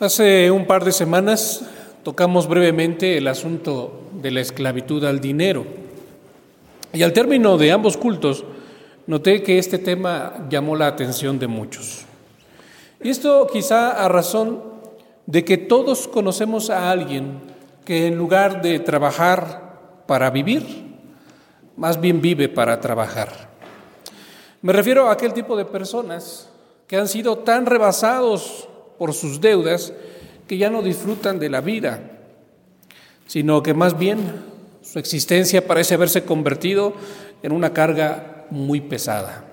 Hace un par de semanas tocamos brevemente el asunto de la esclavitud al dinero. Y al término de ambos cultos, noté que este tema llamó la atención de muchos. Y esto quizá a razón de que todos conocemos a alguien que en lugar de trabajar para vivir, más bien vive para trabajar. Me refiero a aquel tipo de personas que han sido tan rebasados por sus deudas que ya no disfrutan de la vida, sino que más bien su existencia parece haberse convertido en una carga muy pesada.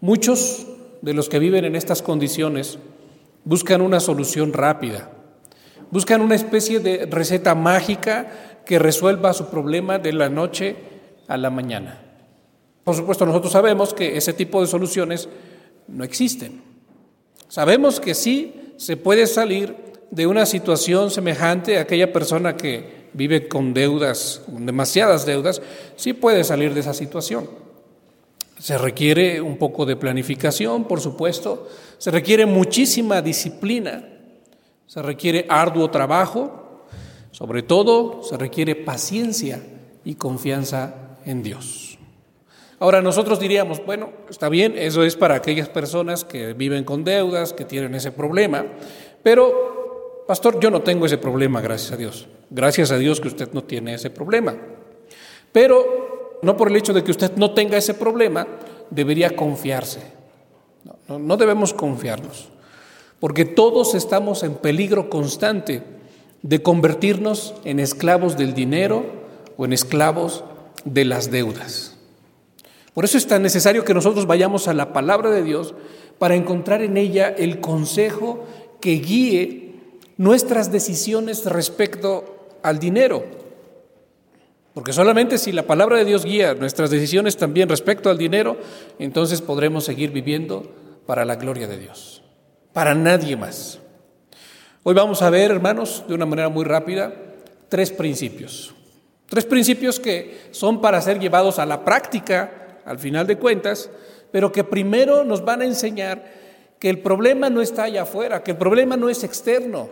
Muchos de los que viven en estas condiciones buscan una solución rápida, buscan una especie de receta mágica que resuelva su problema de la noche a la mañana. Por supuesto, nosotros sabemos que ese tipo de soluciones no existen. Sabemos que sí se puede salir de una situación semejante a aquella persona que vive con deudas, con demasiadas deudas, sí puede salir de esa situación. Se requiere un poco de planificación, por supuesto, se requiere muchísima disciplina, se requiere arduo trabajo, sobre todo se requiere paciencia y confianza en Dios. Ahora nosotros diríamos, bueno, está bien, eso es para aquellas personas que viven con deudas, que tienen ese problema, pero, pastor, yo no tengo ese problema, gracias a Dios. Gracias a Dios que usted no tiene ese problema. Pero no por el hecho de que usted no tenga ese problema, debería confiarse. No, no, debemos confiarnos, porque todos estamos en peligro constante de convertirnos en esclavos del dinero o en esclavos de las deudas. Por eso es tan necesario que nosotros vayamos a la palabra de Dios para encontrar en ella el consejo que guíe nuestras decisiones respecto al dinero. Porque solamente si la palabra de Dios guía nuestras decisiones también respecto al dinero, entonces podremos seguir viviendo para la gloria de Dios, para nadie más. Hoy vamos a ver, hermanos, de una manera muy rápida, tres principios. Tres principios que son para ser llevados a la práctica, al final de cuentas, pero que primero nos van a enseñar que el problema no está allá afuera, que el problema no es externo,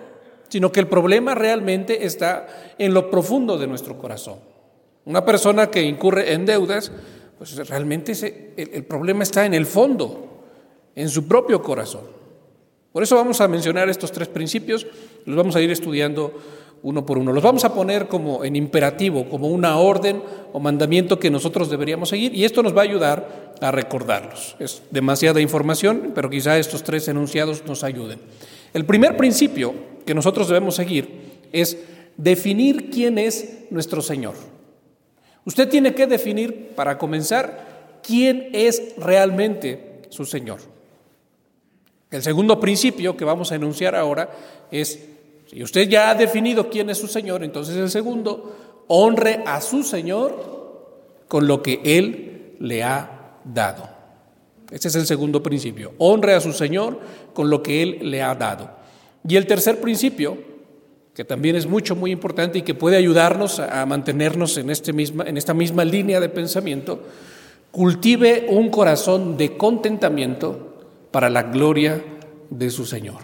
sino que el problema realmente está en lo profundo de nuestro corazón. Una persona que incurre en deudas, pues realmente el, problema está en el fondo, en su propio corazón. Por eso vamos a mencionar estos tres principios, los vamos a ir estudiando uno por uno. Los vamos a poner como en imperativo, como una orden o mandamiento que nosotros deberíamos seguir y esto nos va a ayudar a recordarlos. Es demasiada información, pero quizá estos tres enunciados nos ayuden. El primer principio que nosotros debemos seguir es definir quién es nuestro Señor. Usted tiene que definir, para comenzar, quién es realmente su Señor. El segundo principio que vamos a enunciar ahora es si usted ya ha definido quién es su Señor, entonces el segundo, honre a su Señor con lo que Él le ha dado. Ese es el segundo principio. Honre a su Señor con lo que Él le ha dado. Y el tercer principio, que también es mucho, muy importante y que puede ayudarnos a mantenernos en, este misma, en esta misma línea de pensamiento, cultive un corazón de contentamiento para la gloria de su Señor.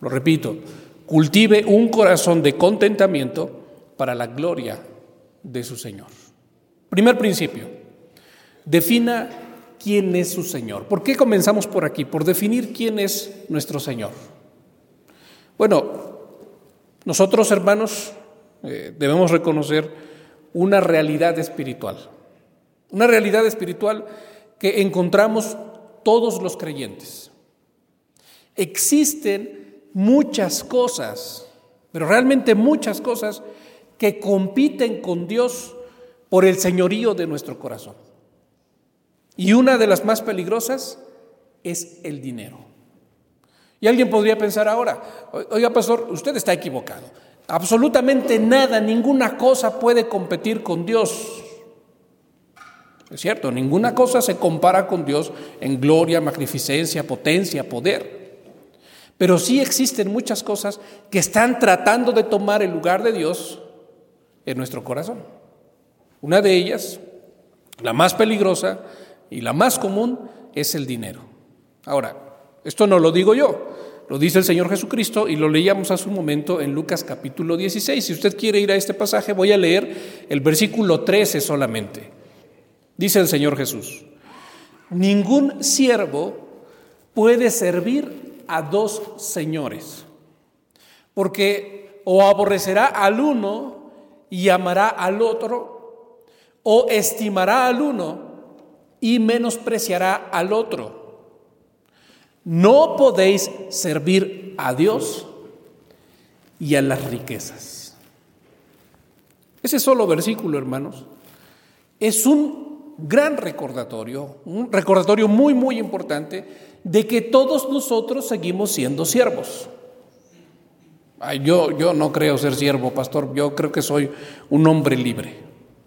Lo repito, cultive un corazón de contentamiento para la gloria de su Señor. Primer principio, defina quién es su Señor. ¿Por qué comenzamos por aquí? Por definir quién es nuestro Señor. Bueno, nosotros hermanos eh, debemos reconocer una realidad espiritual, una realidad espiritual que encontramos todos los creyentes. Existen muchas cosas, pero realmente muchas cosas que compiten con Dios por el señorío de nuestro corazón. Y una de las más peligrosas es el dinero. Y alguien podría pensar ahora, oiga pastor, usted está equivocado. Absolutamente nada, ninguna cosa puede competir con Dios. Es cierto, ninguna cosa se compara con Dios en gloria, magnificencia, potencia, poder. Pero sí existen muchas cosas que están tratando de tomar el lugar de Dios en nuestro corazón. Una de ellas, la más peligrosa y la más común, es el dinero. Ahora, esto no lo digo yo, lo dice el Señor Jesucristo y lo leíamos hace un momento en Lucas capítulo 16. Si usted quiere ir a este pasaje, voy a leer el versículo 13 solamente. Dice el Señor Jesús, ningún siervo puede servir a dos señores, porque o aborrecerá al uno y amará al otro, o estimará al uno y menospreciará al otro. No podéis servir a Dios y a las riquezas. Ese solo versículo, hermanos, es un gran recordatorio, un recordatorio muy, muy importante de que todos nosotros seguimos siendo siervos. yo, yo no creo ser siervo, pastor, yo creo que soy un hombre libre.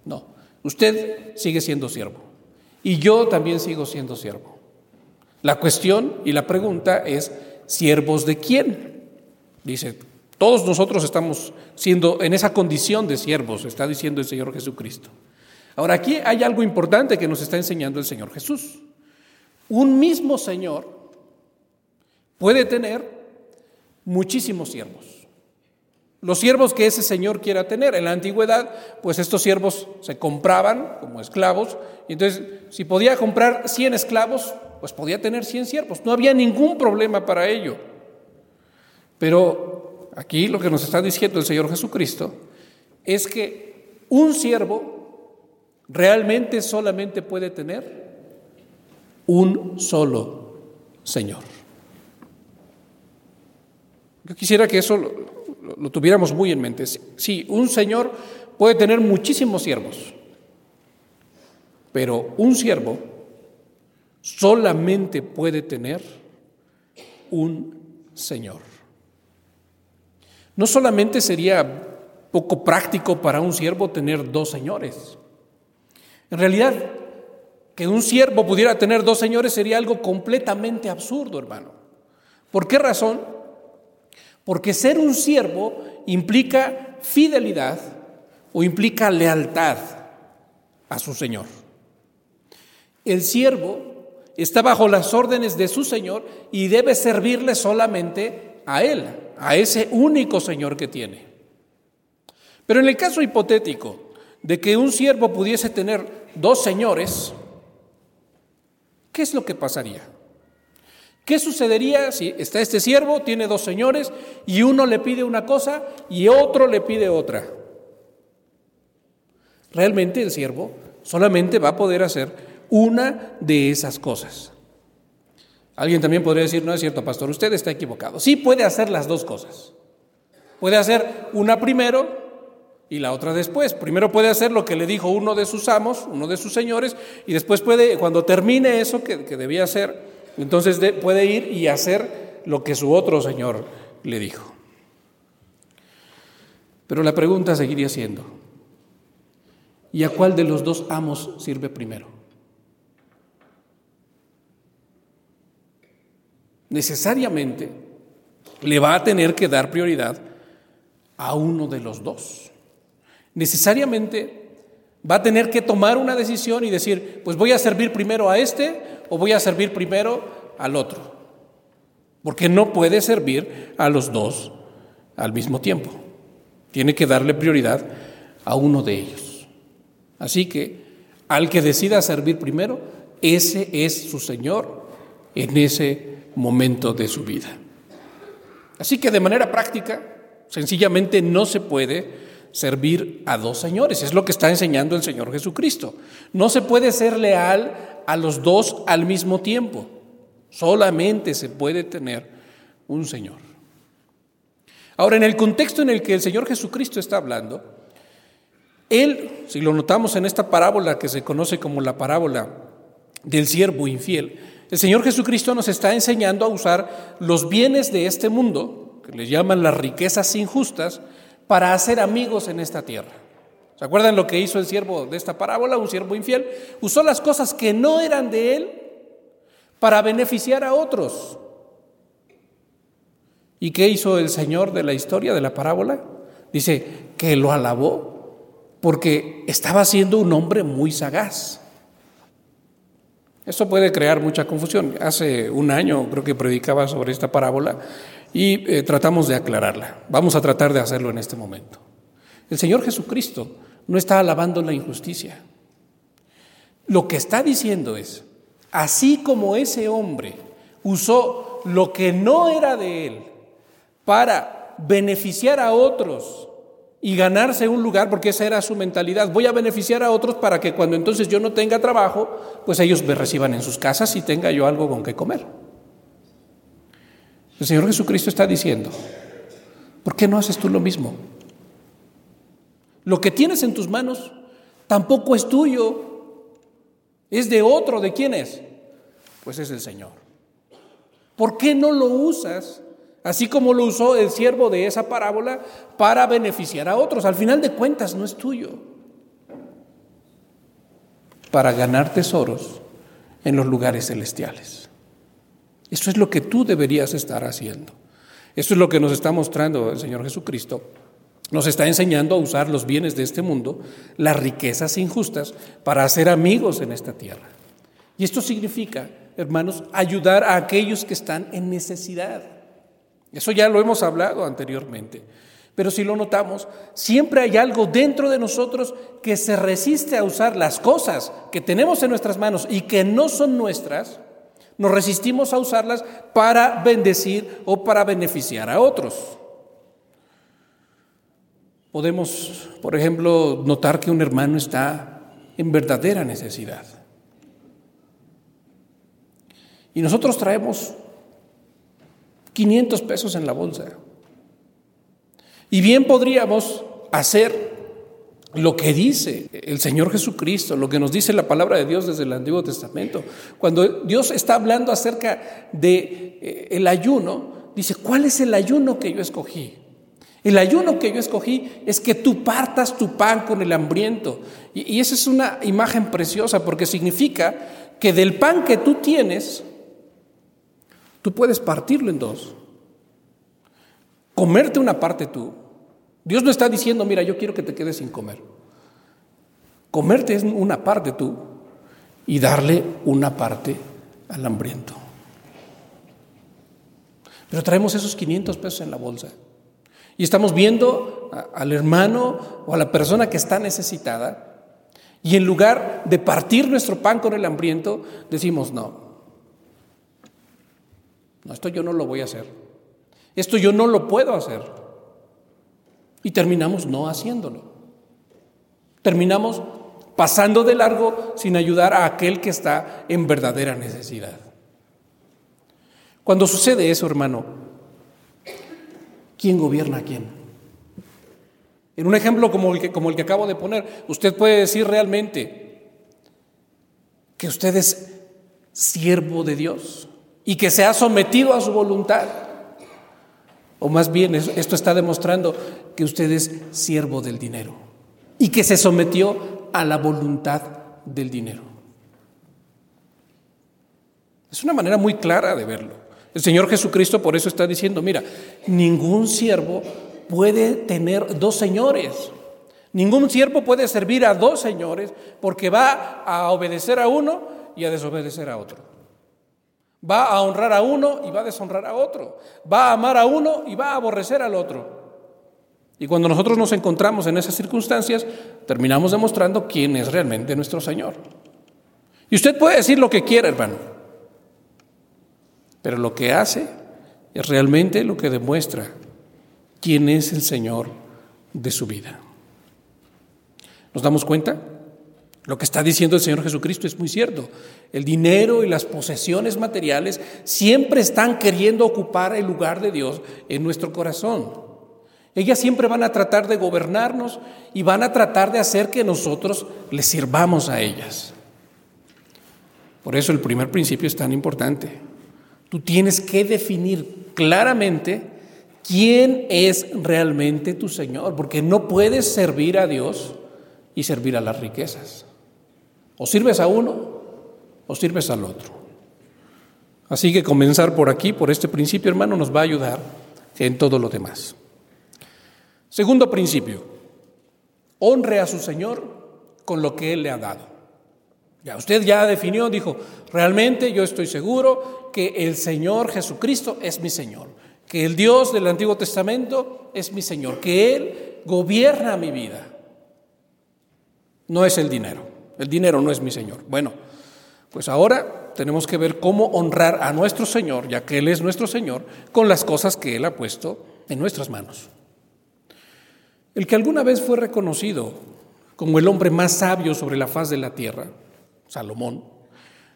No, usted sigue siendo siervo y yo también sigo siendo siervo. La cuestión y la pregunta es, ¿siervos de quién? Dice, todos nosotros estamos siendo en esa condición de siervos, está diciendo el Señor Jesucristo. Ahora, aquí hay algo importante que nos está enseñando el Señor Jesús. Un mismo Señor puede tener muchísimos siervos. Los siervos que ese Señor quiera tener. En la antigüedad, pues estos siervos se compraban como esclavos. Y entonces, si podía comprar 100 esclavos, pues podía tener 100 siervos. No había ningún problema para ello. Pero aquí lo que nos está diciendo el Señor Jesucristo es que un siervo realmente solamente puede tener un solo Señor. Yo quisiera que eso lo, tuviéramos muy en mente. Sí, un Señor puede tener muchísimos siervos, pero un siervo solamente puede tener un Señor. No solamente sería poco práctico para un siervo tener dos señores. En realidad, que un siervo pudiera tener dos señores sería algo completamente absurdo, hermano. ¿Por qué razón? Porque ser un siervo implica fidelidad o implica lealtad a su Señor. El siervo está bajo las órdenes de su Señor y debe servirle solamente a Él, a ese único Señor que tiene. Pero en el caso hipotético de que un siervo pudiese tener dos señores, ¿qué es lo que pasaría? ¿Qué sucedería si está este siervo, tiene dos señores y uno le pide una cosa y otro le pide otra? Realmente el siervo solamente va a poder hacer una de esas cosas. Alguien también podría decir, no es cierto, pastor, usted está equivocado. Sí puede hacer las dos cosas. Puede hacer una primero y la otra después. Primero puede hacer lo que le dijo uno de sus amos, uno de sus señores, y después puede, cuando termine eso que, debía hacer, entonces puede ir y hacer lo que su otro señor le dijo. Pero la pregunta seguiría siendo, ¿y a cuál de los dos amos sirve primero? necesariamente le va a tener que dar prioridad a uno de los dos. Necesariamente va a tener que tomar una decisión y decir, pues voy a servir primero a este o voy a servir primero al otro. Porque no puede servir a los dos al mismo tiempo. Tiene que darle prioridad a uno de ellos. Así que al que decida servir primero, ese es su Señor en ese momento de su vida. Así que de manera práctica, sencillamente no se puede servir a dos señores. Es lo que está enseñando el Señor Jesucristo. No se puede ser leal a los dos al mismo tiempo. Solamente se puede tener un Señor. Ahora, en el contexto en el que el Señor Jesucristo está hablando, Él, si lo notamos en esta parábola que se conoce como la parábola del siervo infiel, el Señor Jesucristo nos está enseñando a usar los bienes de este mundo, que le llaman las riquezas injustas, para hacer amigos en esta tierra. ¿Se acuerdan lo que hizo el siervo de esta parábola, un siervo infiel? Usó las cosas que no eran de él para beneficiar a otros. ¿Y qué hizo el Señor de la historia de la parábola? Dice que lo alabó porque estaba siendo un hombre muy sagaz. Eso puede crear mucha confusión. Hace un año creo que predicaba sobre esta parábola y eh, tratamos de aclararla. Vamos a tratar de hacerlo en este momento. El Señor Jesucristo no está alabando la injusticia. Lo que está diciendo es, así como ese hombre usó lo que no era de él para beneficiar a otros y ganarse un lugar, porque esa era su mentalidad, voy a beneficiar a otros para que cuando entonces yo no tenga trabajo, pues ellos me reciban en sus casas y tenga yo algo con que comer. El Señor Jesucristo está diciendo, ¿por qué no haces tú lo mismo? Lo que tienes en tus manos tampoco es tuyo, es de otro, ¿de quién es? Pues es el Señor. ¿Por qué no lo usas así como lo usó el siervo de esa parábola para beneficiar a otros? Al final de cuentas no es tuyo. Para ganar tesoros en los lugares celestiales. Eso es lo que tú deberías estar haciendo. Eso es lo que nos está mostrando el Señor Jesucristo nos está enseñando a usar los bienes de este mundo, las riquezas injustas, para hacer amigos en esta tierra. Y esto significa, hermanos, ayudar a aquellos que están en necesidad. Eso ya lo hemos hablado anteriormente. Pero si lo notamos, siempre hay algo dentro de nosotros que se resiste a usar las cosas que tenemos en nuestras manos y que no son nuestras, nos resistimos a usarlas para bendecir o para beneficiar a otros. Podemos, por ejemplo, notar que un hermano está en verdadera necesidad. Y nosotros traemos 500 pesos en la bolsa. Y bien podríamos hacer lo que dice el Señor Jesucristo, lo que nos dice la palabra de Dios desde el Antiguo Testamento. Cuando Dios está hablando acerca de eh, el ayuno, dice, ¿cuál es el ayuno que yo escogí? El ayuno que yo escogí es que tú partas tu pan con el hambriento. Y, esa es una imagen preciosa porque significa que del pan que tú tienes, tú puedes partirlo en dos. Comerte una parte tú. Dios no está diciendo, mira, yo quiero que te quedes sin comer. Comerte es una parte tú y darle una parte al hambriento. Pero traemos esos 500 pesos en la bolsa. Y estamos viendo al hermano o a la persona que está necesitada y en lugar de partir nuestro pan con el hambriento, decimos, no, no, esto yo no lo voy a hacer. Esto yo no lo puedo hacer. Y terminamos no haciéndolo. Terminamos pasando de largo sin ayudar a aquel que está en verdadera necesidad. Cuando sucede eso, hermano, ¿quién gobierna a quién? En un ejemplo como el, que, como el que acabo de poner, usted puede decir realmente que usted es siervo de Dios y que se ha sometido a su voluntad. O más bien, esto está demostrando que usted es siervo del dinero y que se sometió a la voluntad del dinero. Es una manera muy clara de verlo. El Señor Jesucristo por eso está diciendo, mira, ningún siervo puede tener dos señores. Ningún siervo puede servir a dos señores porque va a obedecer a uno y a desobedecer a otro. Va a honrar a uno y va a deshonrar a otro. Va a amar a uno y va a aborrecer al otro. Y cuando nosotros nos encontramos en esas circunstancias, terminamos demostrando quién es realmente nuestro Señor. Y usted puede decir lo que quiera, hermano. Pero lo que hace es realmente lo que demuestra quién es el Señor de su vida. ¿Nos damos cuenta? Lo que está diciendo el Señor Jesucristo es muy cierto. El dinero y las posesiones materiales siempre están queriendo ocupar el lugar de Dios en nuestro corazón. Ellas siempre van a tratar de gobernarnos y van a tratar de hacer que nosotros les sirvamos a ellas. Por eso el primer principio es tan importante. Tú tienes que definir claramente quién es realmente tu Señor, porque no puedes servir a Dios y servir a las riquezas. O sirves a uno o sirves al otro. Así que comenzar por aquí, por este principio, hermano, nos va a ayudar en todo lo demás. Segundo principio, honre a su Señor con lo que Él le ha dado. Ya usted ya definió, dijo, realmente yo estoy seguro que el Señor Jesucristo es mi Señor, que el Dios del Antiguo Testamento es mi Señor, que Él gobierna mi vida. No es el dinero, el dinero no es mi Señor. Bueno, pues ahora tenemos que ver cómo honrar a nuestro Señor, ya que Él es nuestro Señor, con las cosas que Él ha puesto en nuestras manos. El que alguna vez fue reconocido como el hombre más sabio sobre la faz de la tierra, Salomón,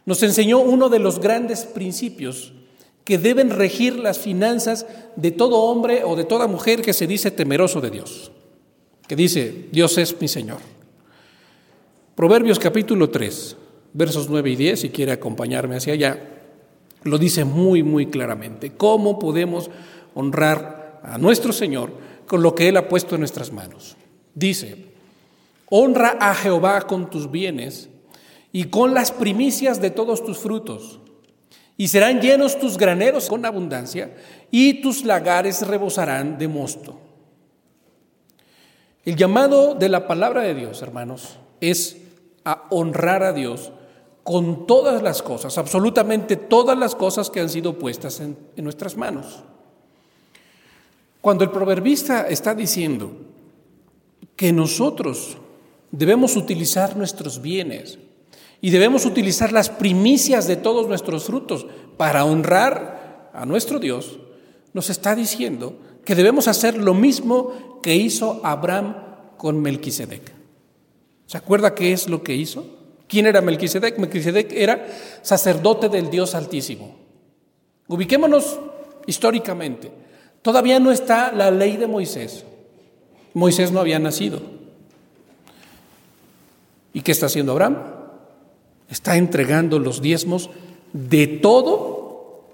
nos enseñó uno de los grandes principios que deben regir las finanzas de todo hombre o de toda mujer que se dice temeroso de Dios, que dice, Dios es mi Señor. Proverbios capítulo 3, versos 9 y 10, si quiere acompañarme hacia allá, lo dice muy, muy claramente, cómo podemos honrar a nuestro Señor con lo que Él ha puesto en nuestras manos. Dice, honra a Jehová con tus bienes y con las primicias de todos tus frutos. Y serán llenos tus graneros con abundancia y tus lagares rebosarán de mosto. El llamado de la palabra de Dios, hermanos, es a honrar a Dios con todas las cosas, absolutamente todas las cosas que han sido puestas en, nuestras manos. Cuando el proverbista está diciendo que nosotros debemos utilizar nuestros bienes y debemos utilizar las primicias de todos nuestros frutos para honrar a nuestro Dios, nos está diciendo que debemos hacer lo mismo que hizo Abraham con Melquisedec. ¿Se acuerda qué es lo que hizo? ¿Quién era Melquisedec? Melquisedec era sacerdote del Dios Altísimo. Ubiquémonos históricamente. Todavía no está la ley de Moisés. Moisés no había nacido. ¿Y qué está haciendo Abraham? Está entregando los diezmos de todo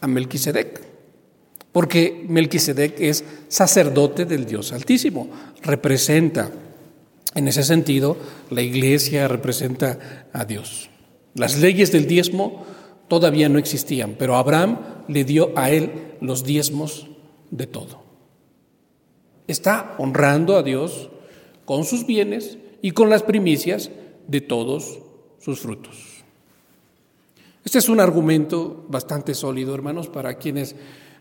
a Melquisedec. Porque Melquisedec es sacerdote del Dios Altísimo. Representa, en ese sentido, la iglesia representa a Dios. Las leyes del diezmo todavía no existían, pero Abraham le dio a él los diezmos de todo. Está honrando a Dios con sus bienes y con las primicias de todos sus frutos. Este es un argumento bastante sólido, hermanos, para quienes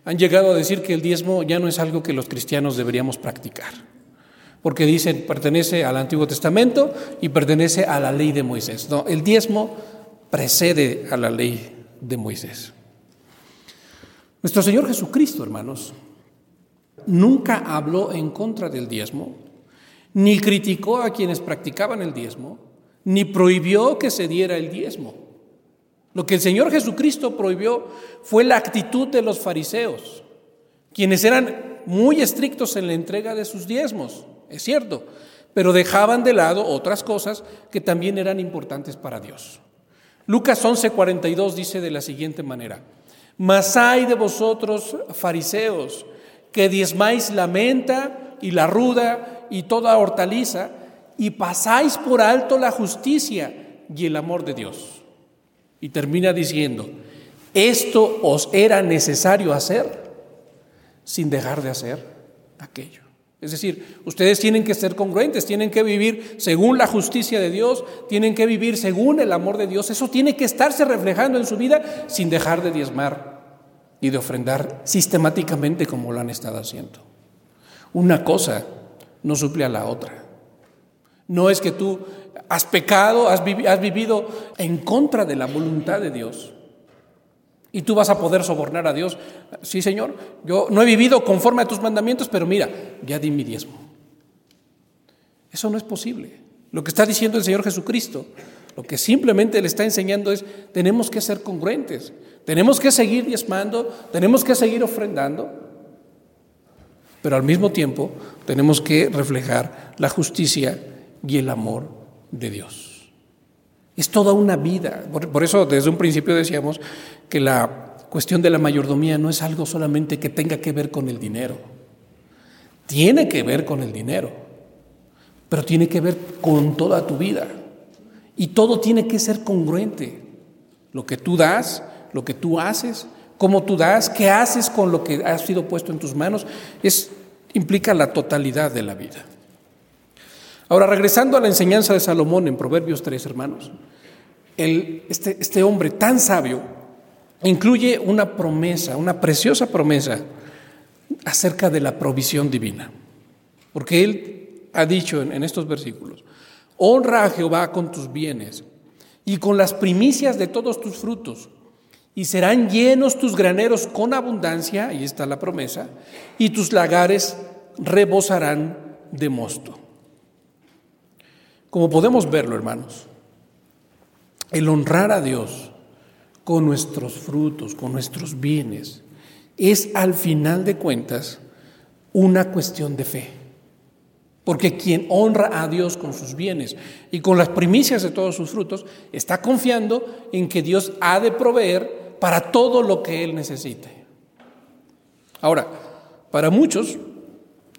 han llegado a decir que el diezmo ya no es algo que los cristianos deberíamos practicar, porque dicen pertenece al Antiguo Testamento y pertenece a la ley de Moisés. No, el diezmo precede a la ley de Moisés. Nuestro Señor Jesucristo, hermanos, nunca habló en contra del diezmo, ni criticó a quienes practicaban el diezmo, ni prohibió que se diera el diezmo. Lo que el Señor Jesucristo prohibió fue la actitud de los fariseos, quienes eran muy estrictos en la entrega de sus diezmos, es cierto, pero dejaban de lado otras cosas que también eran importantes para Dios. Lucas 11:42 dice de la siguiente manera, mas hay de vosotros, fariseos, que diezmáis la menta y la ruda y toda hortaliza, y pasáis por alto la justicia y el amor de Dios. Y termina diciendo, esto os era necesario hacer sin dejar de hacer aquello. Es decir, ustedes tienen que ser congruentes, tienen que vivir según la justicia de Dios, tienen que vivir según el amor de Dios. Eso tiene que estarse reflejando en su vida sin dejar de diezmar y de ofrendar sistemáticamente como lo han estado haciendo. Una cosa no suple a la otra. No es que tú has pecado, has, vivido en contra de la voluntad de Dios. Y tú vas a poder sobornar a Dios. Sí, Señor, yo no he vivido conforme a tus mandamientos, pero mira, ya di mi diezmo. Eso no es posible. Lo que está diciendo el Señor Jesucristo, lo que simplemente le está enseñando es, tenemos que ser congruentes, tenemos que seguir diezmando, tenemos que seguir ofrendando, pero al mismo tiempo tenemos que reflejar la justicia y el amor de Dios. Es toda una vida. Por, eso desde un principio decíamos que la cuestión de la mayordomía no es algo solamente que tenga que ver con el dinero. Tiene que ver con el dinero, pero tiene que ver con toda tu vida. Y todo tiene que ser congruente. Lo que tú das, lo que tú haces, cómo tú das, qué haces con lo que ha sido puesto en tus manos, es, implica la totalidad de la vida. Ahora, regresando a la enseñanza de Salomón en Proverbios 3, hermanos, este, este hombre tan sabio incluye una promesa, una preciosa promesa acerca de la provisión divina. Porque él ha dicho en, estos versículos, honra a Jehová con tus bienes y con las primicias de todos tus frutos, y serán llenos tus graneros con abundancia, ahí está la promesa, y tus lagares rebosarán de mosto. Como podemos verlo, hermanos, el honrar a Dios con nuestros frutos, con nuestros bienes, es al final de cuentas una cuestión de fe. Porque quien honra a Dios con sus bienes y con las primicias de todos sus frutos, está confiando en que Dios ha de proveer para todo lo que Él necesite. Ahora, para muchos,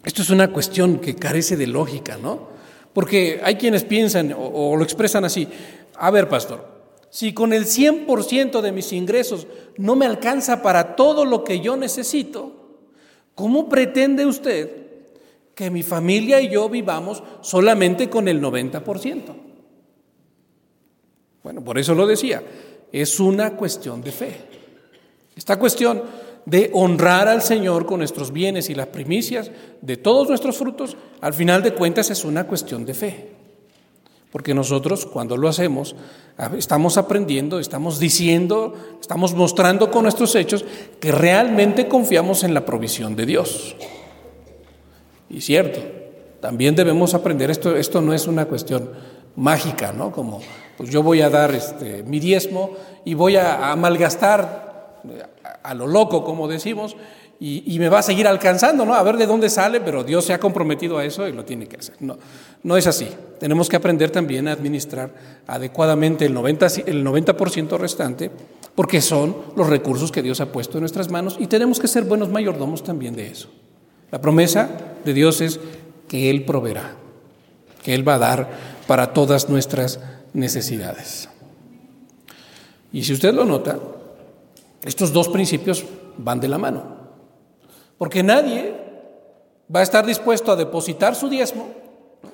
esto es una cuestión que carece de lógica, ¿no? Porque hay quienes piensan o, lo expresan así, a ver, pastor, si con el 100% de mis ingresos no me alcanza para todo lo que yo necesito, ¿cómo pretende usted que mi familia y yo vivamos solamente con el 90%? Bueno, por eso lo decía, es una cuestión de fe. Esta cuestión de honrar al Señor con nuestros bienes y las primicias de todos nuestros frutos, al final de cuentas es una cuestión de fe. Porque nosotros cuando lo hacemos estamos aprendiendo, estamos diciendo, estamos mostrando con nuestros hechos que realmente confiamos en la provisión de Dios. Y cierto, también debemos aprender, esto, esto no es una cuestión mágica, ¿no? Como pues yo voy a dar este, mi diezmo y voy a, a malgastar a lo loco, como decimos, y, me va a seguir alcanzando, ¿no? A ver de dónde sale, pero Dios se ha comprometido a eso y lo tiene que hacer. No, no es así. Tenemos que aprender también a administrar adecuadamente el 90%, el 90 restante, porque son los recursos que Dios ha puesto en nuestras manos y tenemos que ser buenos mayordomos también de eso. La promesa de Dios es que Él proveerá, que Él va a dar para todas nuestras necesidades. Y si usted lo nota, estos dos principios van de la mano. Porque nadie va a estar dispuesto a depositar su diezmo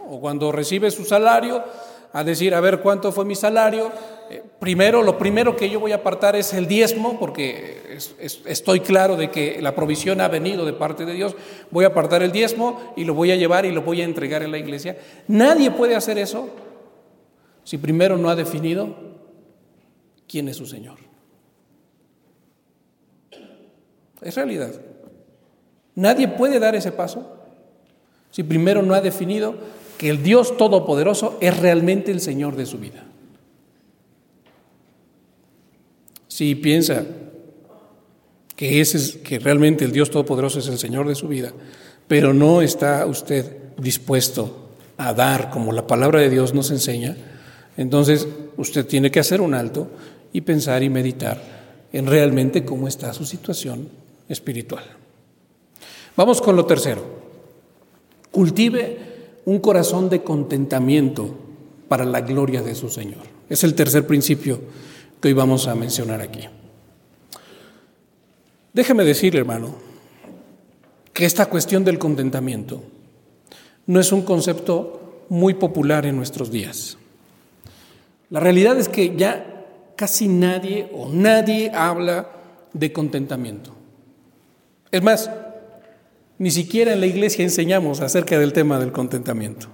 o cuando recibe su salario a decir, a ver cuánto fue mi salario. Eh, primero, lo primero que yo voy a apartar es el diezmo, porque estoy claro de que la provisión ha venido de parte de Dios. Voy a apartar el diezmo y lo voy a llevar y lo voy a entregar en la iglesia. Nadie puede hacer eso si primero no ha definido quién es su Señor. Es realidad. Nadie puede dar ese paso si primero no ha definido que el Dios Todopoderoso es realmente el Señor de su vida. Si piensa que, ese que realmente el Dios Todopoderoso es el Señor de su vida, pero no está usted dispuesto a dar como la palabra de Dios nos enseña, entonces usted tiene que hacer un alto y pensar y meditar en realmente cómo está su situación espiritual. Vamos con lo tercero. Cultive un corazón de contentamiento para la gloria de su Señor. Es el tercer principio que hoy vamos a mencionar aquí. Déjeme decir, hermano, que esta cuestión del contentamiento no es un concepto muy popular en nuestros días. La realidad es que ya casi nadie o nadie habla de contentamiento. Es más, ni siquiera en la iglesia enseñamos acerca del tema del contentamiento.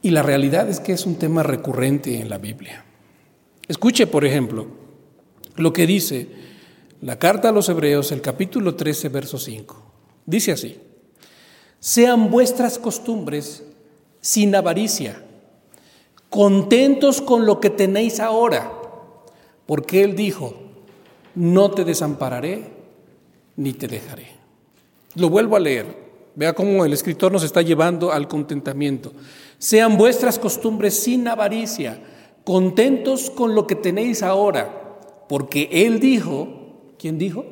Y la realidad es que es un tema recurrente en la Biblia. Escuche, por ejemplo, lo que dice la carta a los Hebreos, el capítulo 13, verso 5. Dice así, sean vuestras costumbres sin avaricia, contentos con lo que tenéis ahora, porque Él dijo, no te desampararé ni te dejaré. Lo vuelvo a leer. Vea cómo el escritor nos está llevando al contentamiento. Sean vuestras costumbres sin avaricia, contentos con lo que tenéis ahora, porque Él dijo, ¿quién dijo?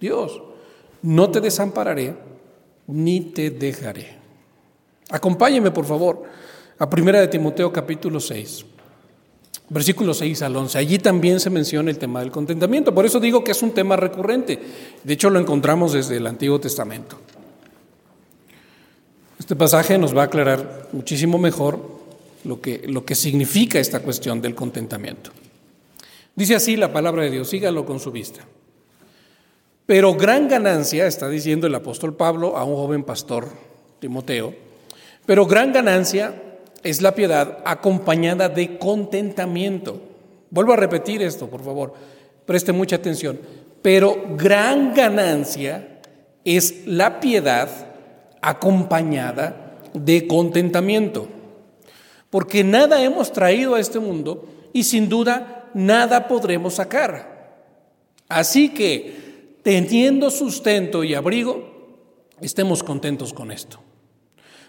Dios, no te desampararé ni te dejaré. Acompáñeme, por favor, a Primera de Timoteo capítulo 6. Versículo 6 al 11. Allí también se menciona el tema del contentamiento. Por eso digo que es un tema recurrente. De hecho, lo encontramos desde el Antiguo Testamento. Este pasaje nos va a aclarar muchísimo mejor lo que, lo que significa esta cuestión del contentamiento. Dice así la palabra de Dios, sígalo con su vista. Pero gran ganancia, está diciendo el apóstol Pablo a un joven pastor, Timoteo, pero gran ganancia es la piedad acompañada de contentamiento. Vuelvo a repetir esto, por favor, preste mucha atención. Pero gran ganancia es la piedad acompañada de contentamiento. Porque nada hemos traído a este mundo y sin duda nada podremos sacar. Así que, teniendo sustento y abrigo, estemos contentos con esto.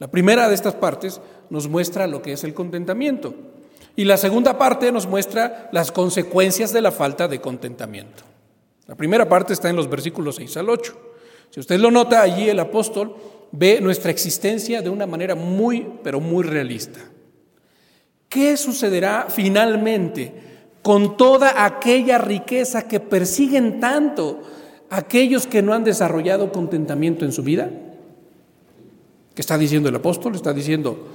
La primera de estas partes nos muestra lo que es el contentamiento y la segunda parte nos muestra las consecuencias de la falta de contentamiento. La primera parte está en los versículos 6 al 8. Si usted lo nota, allí el apóstol ve nuestra existencia de una manera muy, pero muy realista. ¿Qué sucederá finalmente con toda aquella riqueza que persiguen tanto aquellos que no han desarrollado contentamiento en su vida? ¿Qué está diciendo el apóstol? Está diciendo,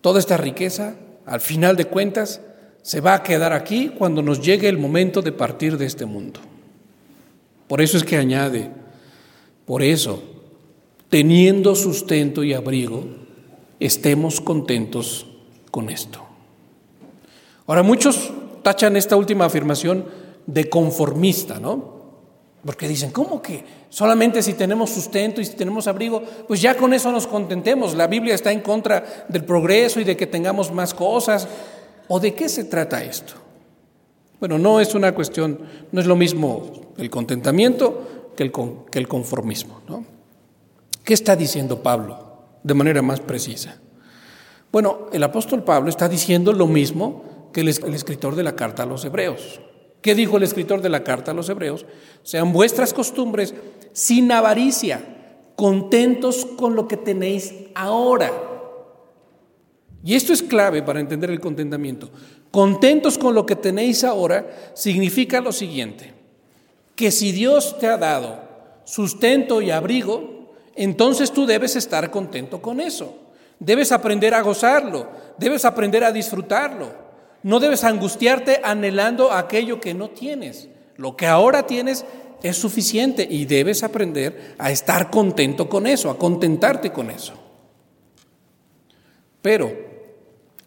toda esta riqueza, al final de cuentas, se va a quedar aquí cuando nos llegue el momento de partir de este mundo. Por eso es que añade, por eso, teniendo sustento y abrigo, estemos contentos con esto. Ahora, muchos tachan esta última afirmación de conformista, ¿no? Porque dicen, ¿cómo que solamente si tenemos sustento y si tenemos abrigo, pues ya con eso nos contentemos? La Biblia está en contra del progreso y de que tengamos más cosas. ¿O de qué se trata esto? Bueno, no es una cuestión, no es lo mismo el contentamiento que el, el conformismo. ¿Qué está diciendo Pablo de manera más precisa? Bueno, el apóstol Pablo está diciendo lo mismo que el, escritor de la carta a los hebreos. ¿Qué dijo el escritor de la carta a los hebreos? Sean vuestras costumbres sin avaricia, contentos con lo que tenéis ahora. Y esto es clave para entender el contentamiento. Contentos con lo que tenéis ahora significa lo siguiente, que si Dios te ha dado sustento y abrigo, entonces tú debes estar contento con eso. Debes aprender a gozarlo, debes aprender a disfrutarlo. No debes angustiarte anhelando aquello que no tienes. Lo que ahora tienes es suficiente y debes aprender a estar contento con eso, a contentarte con eso. Pero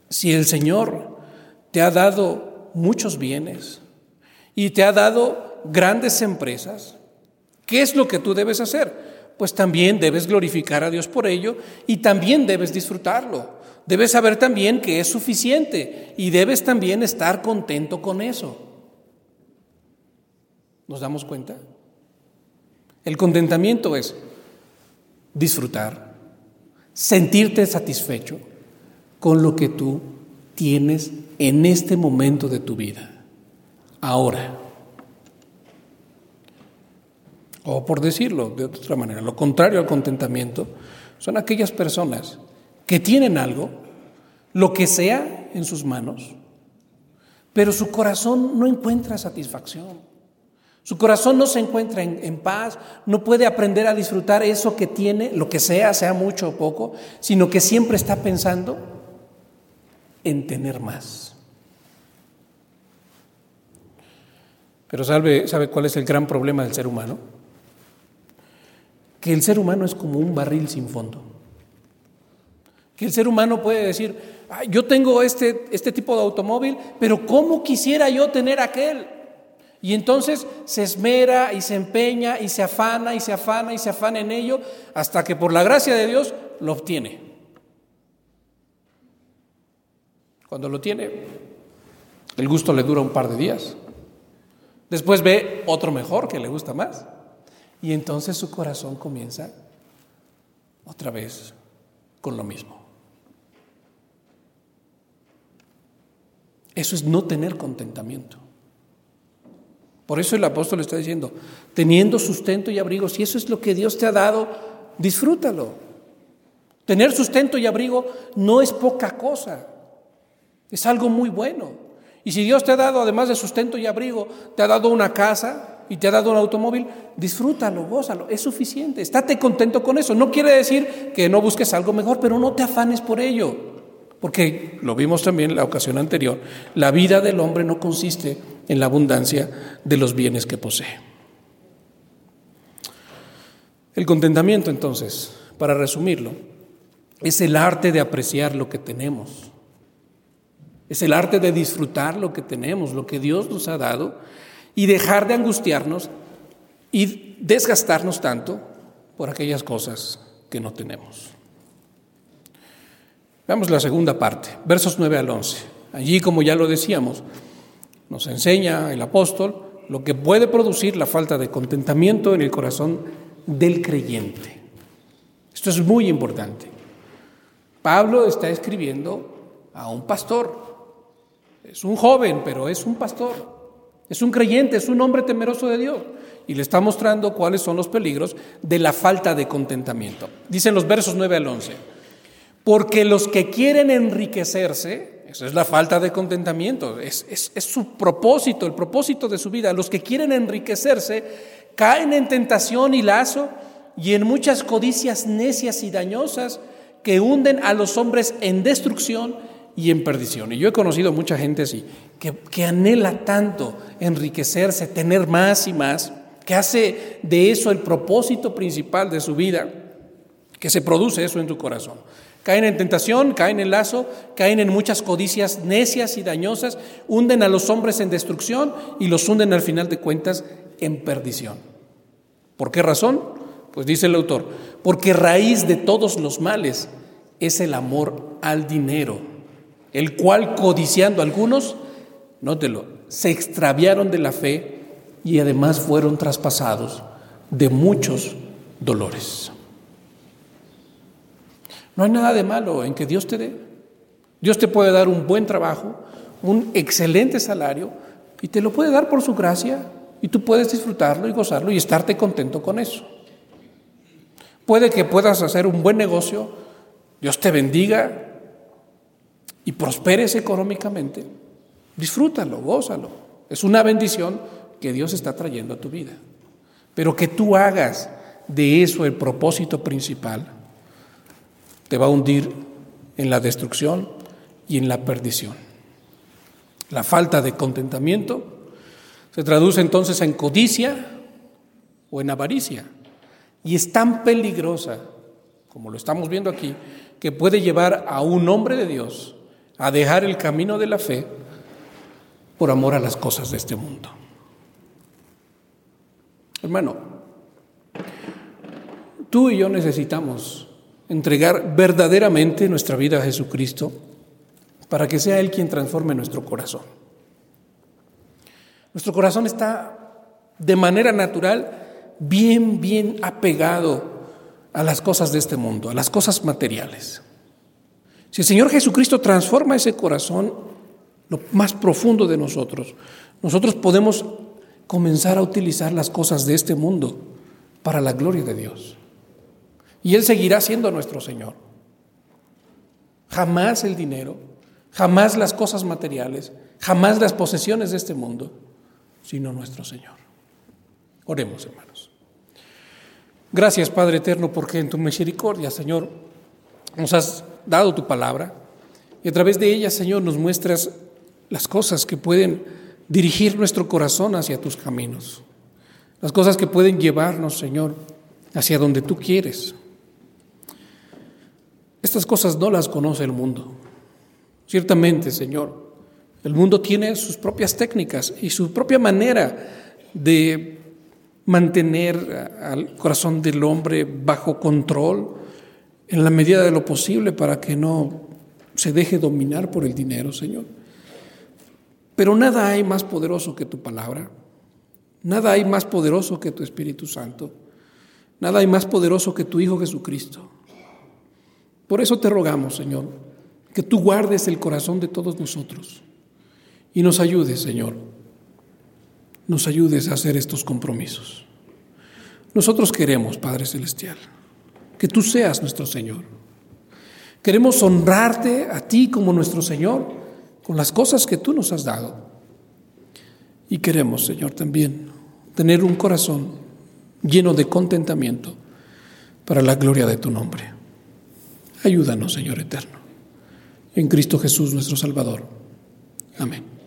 si el Señor te ha dado muchos bienes y te ha dado grandes empresas, ¿qué es lo que tú debes hacer? Pues también debes glorificar a Dios por ello y también debes disfrutarlo. Debes saber también que es suficiente y debes también estar contento con eso. ¿Nos damos cuenta? El contentamiento es disfrutar, sentirte satisfecho con lo que tú tienes en este momento de tu vida, ahora. O por decirlo de otra manera, lo contrario al contentamiento son aquellas personas que tienen algo, lo que sea en sus manos, pero su corazón no encuentra satisfacción. Su corazón no se encuentra en, paz, no puede aprender a disfrutar eso que tiene, lo que sea, sea mucho o poco, sino que siempre está pensando en tener más. Pero ¿sabe, ¿sabe cuál es el gran problema del ser humano? Que el ser humano es como un barril sin fondo. Que el ser humano puede decir, yo tengo este, este tipo de automóvil, pero ¿cómo quisiera yo tener aquel? Y entonces se esmera y se empeña y se afana y se afana y se afana en ello hasta que por la gracia de Dios lo obtiene. Cuando lo tiene, el gusto le dura un par de días. Después ve otro mejor que le gusta más. Y entonces su corazón comienza otra vez con lo mismo. Eso es no tener contentamiento. Por eso el apóstol está diciendo, teniendo sustento y abrigo, si eso es lo que Dios te ha dado, disfrútalo. Tener sustento y abrigo no es poca cosa, es algo muy bueno. Y si Dios te ha dado, además de sustento y abrigo, te ha dado una casa y te ha dado un automóvil, disfrútalo, gózalo, es suficiente, estate contento con eso. No quiere decir que no busques algo mejor, pero no te afanes por ello. Porque lo vimos también en la ocasión anterior, la vida del hombre no consiste en la abundancia de los bienes que posee. El contentamiento, entonces, para resumirlo, es el arte de apreciar lo que tenemos. Es el arte de disfrutar lo que tenemos, lo que Dios nos ha dado, y dejar de angustiarnos y desgastarnos tanto por aquellas cosas que no tenemos. Veamos la segunda parte, versos 9 al 11. Allí, como ya lo decíamos, nos enseña el apóstol lo que puede producir la falta de contentamiento en el corazón del creyente. Esto es muy importante. Pablo está escribiendo a un pastor. Es un joven, pero es un pastor. Es un creyente, es un hombre temeroso de Dios. Y le está mostrando cuáles son los peligros de la falta de contentamiento. Dicen los versos 9 al 11. Porque los que quieren enriquecerse eso es la falta de contentamiento, es, su propósito, el propósito de su vida. Los que quieren enriquecerse caen en tentación y lazo y en muchas codicias necias y dañosas que hunden a los hombres en destrucción y en perdición. Y yo he conocido mucha gente así, que, que, anhela tanto enriquecerse, tener más y más, que hace de eso el propósito principal de su vida, que se produce eso en tu corazón. Caen en tentación, caen en lazo, caen en muchas codicias necias y dañosas, hunden a los hombres en destrucción y los hunden al final de cuentas en perdición. ¿Por qué razón? Pues dice el autor, porque raíz de todos los males es el amor al dinero, el cual codiciando algunos, nótelo, se extraviaron de la fe y además fueron traspasados de muchos dolores. No hay nada de malo en que Dios te dé. Dios te puede dar un buen trabajo, un excelente salario, y te lo puede dar por su gracia, y tú puedes disfrutarlo y gozarlo y estarte contento con eso. Puede que puedas hacer un buen negocio, Dios te bendiga y prosperes económicamente. Disfrútalo, gózalo. Es una bendición que Dios está trayendo a tu vida. Pero que tú hagas de eso el propósito principal te va a hundir en la destrucción y en la perdición. La falta de contentamiento se traduce entonces en codicia o en avaricia y es tan peligrosa, como lo estamos viendo aquí, que puede llevar a un hombre de Dios a dejar el camino de la fe por amor a las cosas de este mundo. Hermano, tú y yo necesitamos entregar verdaderamente nuestra vida a Jesucristo para que sea Él quien transforme nuestro corazón. Nuestro corazón está de manera natural bien, bien apegado a las cosas de este mundo, a las cosas materiales. Si el Señor Jesucristo transforma ese corazón, lo más profundo de nosotros, nosotros podemos comenzar a utilizar las cosas de este mundo para la gloria de Dios. Y Él seguirá siendo nuestro Señor. Jamás el dinero, jamás las cosas materiales, jamás las posesiones de este mundo, sino nuestro Señor. Oremos, hermanos. Gracias, Padre Eterno, porque en tu misericordia, Señor, nos has dado tu palabra y a través de ella, Señor, nos muestras las cosas que pueden dirigir nuestro corazón hacia tus caminos, las cosas que pueden llevarnos, Señor, hacia donde tú quieres. Estas cosas no las conoce el mundo. Ciertamente, Señor, el mundo tiene sus propias técnicas y su propia manera de mantener al corazón del hombre bajo control en la medida de lo posible para que no se deje dominar por el dinero, Señor. Pero nada hay más poderoso que tu palabra, nada hay más poderoso que tu Espíritu Santo, nada hay más poderoso que tu Hijo Jesucristo. Por eso te rogamos, Señor, que tú guardes el corazón de todos nosotros y nos ayudes, Señor, nos ayudes a hacer estos compromisos. Nosotros queremos, Padre Celestial, que tú seas nuestro Señor. Queremos honrarte a ti como nuestro Señor con las cosas que tú nos has dado. Y queremos, Señor, también tener un corazón lleno de contentamiento para la gloria de tu nombre. Ayúdanos, Señor eterno. En Cristo Jesús, nuestro Salvador. Amén.